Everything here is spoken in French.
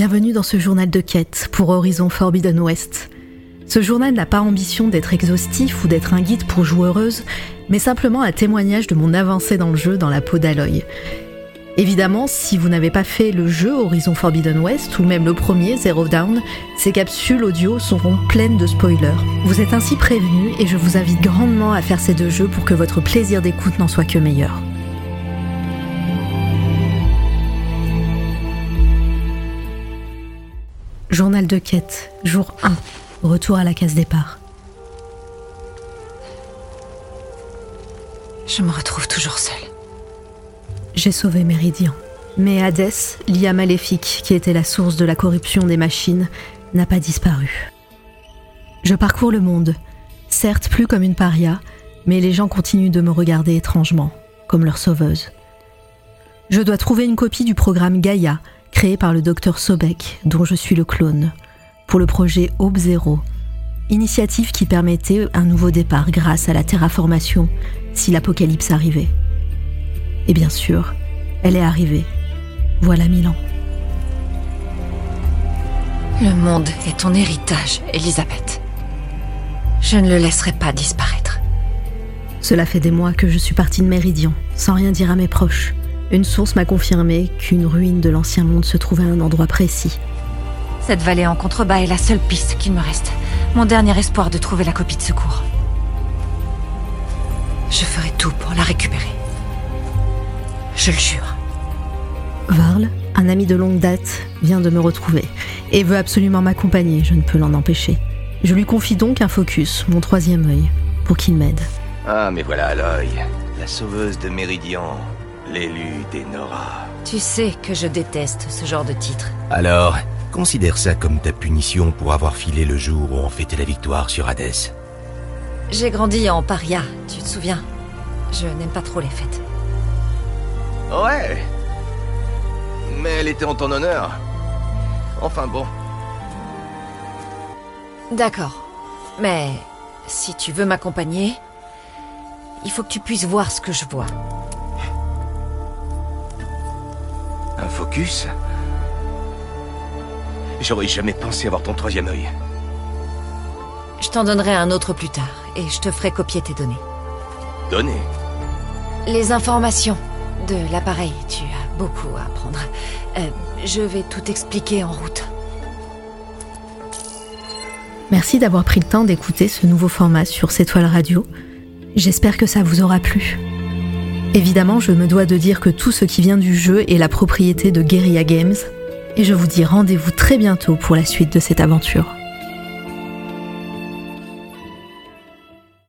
Bienvenue dans ce journal de quête pour Horizon Forbidden West. Ce journal n'a pas ambition d'être exhaustif ou d'être un guide pour joueuses, mais simplement un témoignage de mon avancée dans le jeu dans la peau d'Aloy. Évidemment, si vous n'avez pas fait le jeu Horizon Forbidden West ou même le premier Zero Down, ces capsules audio seront pleines de spoilers. Vous êtes ainsi prévenus et je vous invite grandement à faire ces deux jeux pour que votre plaisir d'écoute n'en soit que meilleur. Journal de quête, jour 1, retour à la case départ. Je me retrouve toujours seule. J'ai sauvé Méridian. Mais Hadès, l'IA maléfique qui était la source de la corruption des machines, n'a pas disparu. Je parcours le monde, certes plus comme une paria, mais les gens continuent de me regarder étrangement, comme leur sauveuse. Je dois trouver une copie du programme Gaïa, créé par le docteur Sobek, dont je suis le clone, pour le projet Aube Zéro, initiative qui permettait un nouveau départ grâce à la terraformation si l'apocalypse arrivait. Et bien sûr, elle est arrivée. Voilà mille ans. Le monde est ton héritage, Elisabeth. Je ne le laisserai pas disparaître. Cela fait des mois que je suis partie de Méridian, sans rien dire à mes proches. Une source m'a confirmé qu'une ruine de l'ancien monde se trouvait à un endroit précis. Cette vallée en contrebas est la seule piste qu'il me reste. Mon dernier espoir de trouver la copie de secours. Je ferai tout pour la récupérer. Je le jure. Varl, un ami de longue date, vient de me retrouver et veut absolument m'accompagner, je ne peux l'en empêcher. Je lui confie donc un focus, mon troisième œil, pour qu'il m'aide. Ah, mais voilà Aloy, la sauveuse de Méridian, l'élu des Nora. Tu sais que je déteste ce genre de titre. Alors, considère ça comme ta punition pour avoir filé le jour où on fêtait la victoire sur Hadès. J'ai grandi en paria, tu te souviens? Je n'aime pas trop les fêtes. Ouais. Mais elle était en ton honneur. Enfin bon. D'accord. Mais si tu veux m'accompagner, il faut que tu puisses voir ce que je vois. Un focus J'aurais jamais pensé avoir ton troisième œil. Je t'en donnerai un autre plus tard, et je te ferai copier tes données. Données Les informations de l'appareil, tu as beaucoup à apprendre. Euh, je vais tout expliquer en route. Merci d'avoir pris le temps d'écouter ce nouveau format sur Toile Radio. J'espère que ça vous aura plu. Évidemment, je me dois de dire que tout ce qui vient du jeu est la propriété de Guerrilla Games, et je vous dis rendez-vous très bientôt pour la suite de cette aventure.